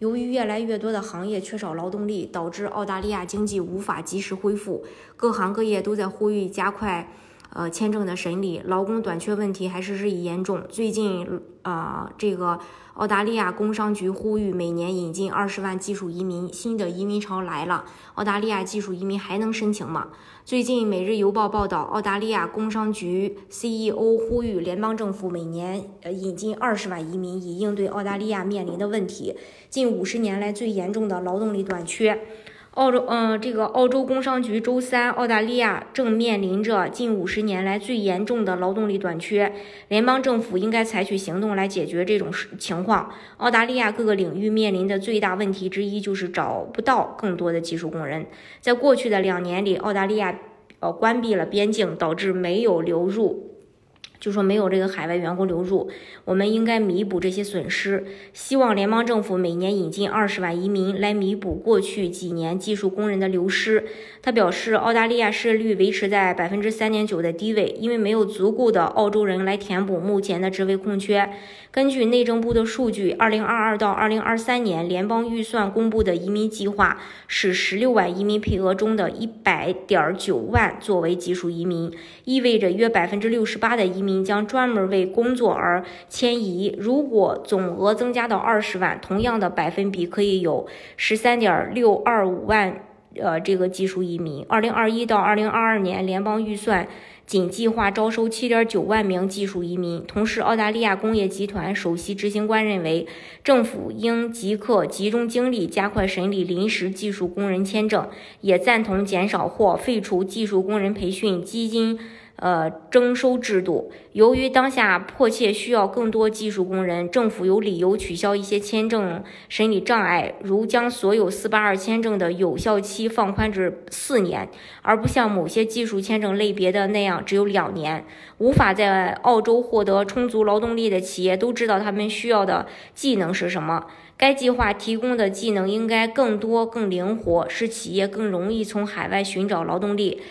由于越来越多的行业缺少劳动力，导致澳大利亚经济无法及时恢复，各行各业都在呼吁加快呃签证的审理，劳工短缺问题还是日益严重。最近啊，这个澳大利亚工商局呼吁每年引进二十万技术移民，新的移民潮来了，澳大利亚技术移民还能申请吗？最近《每日邮报》报道，澳大利亚工商局 CEO 呼吁联邦政府每年呃引进二十万移民，以应对澳大利亚面临的问题，近五十年来最严重的劳动力短缺。澳洲，嗯，这个澳洲工商局周三，澳大利亚正面临着近五十年来最严重的劳动力短缺，联邦政府应该采取行动来解决这种情况。澳大利亚各个领域面临的最大问题之一就是找不到更多的技术工人。在过去的两年里，澳大利亚呃关闭了边境，导致没有流入。就说没有这个海外员工流入，我们应该弥补这些损失。希望联邦政府每年引进二十万移民来弥补过去几年技术工人的流失。他表示，澳大利亚失业率维持在百分之三点九的低位，因为没有足够的澳洲人来填补目前的职位空缺。根据内政部的数据，二零二二到二零二三年联邦预算公布的移民计划是十六万移民配额中的一百点九万作为技术移民，意味着约百分之六十八的移民。将专门为工作而迁移。如果总额增加到二十万，同样的百分比可以有十三点六二五万。呃，这个技术移民，二零二一到二零二二年联邦预算仅计划招收七点九万名技术移民。同时，澳大利亚工业集团首席执行官认为，政府应即刻集中精力加快审理临时技术工人签证，也赞同减少或废除技术工人培训基金。呃，征收制度，由于当下迫切需要更多技术工人，政府有理由取消一些签证审理障碍，如将所有四八二签证的有效期放宽至四年，而不像某些技术签证类别的那样只有两年。无法在澳洲获得充足劳动力的企业都知道他们需要的技能是什么。该计划提供的技能应该更多、更灵活，使企业更容易从海外寻找劳动力。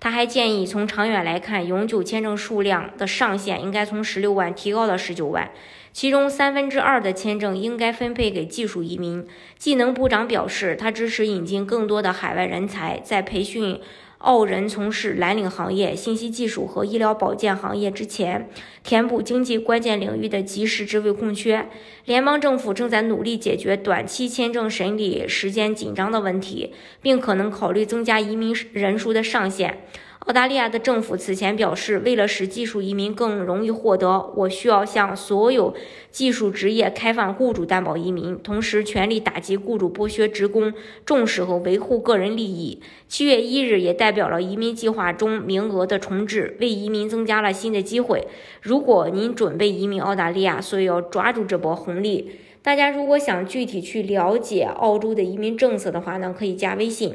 他还建议，从长远来看，永久签证数量的上限应该从十六万提高到十九万，其中三分之二的签证应该分配给技术移民。技能部长表示，他支持引进更多的海外人才，在培训。澳人从事蓝领行业、信息技术和医疗保健行业之前，填补经济关键领域的及时职位空缺。联邦政府正在努力解决短期签证审理时间紧张的问题，并可能考虑增加移民人数的上限。澳大利亚的政府此前表示，为了使技术移民更容易获得，我需要向所有技术职业开放雇主担保移民，同时全力打击雇主剥削职工，重视和维护个人利益。七月一日也代表了移民计划中名额的重置，为移民增加了新的机会。如果您准备移民澳大利亚，所以要抓住这波红利。大家如果想具体去了解澳洲的移民政策的话呢，可以加微信。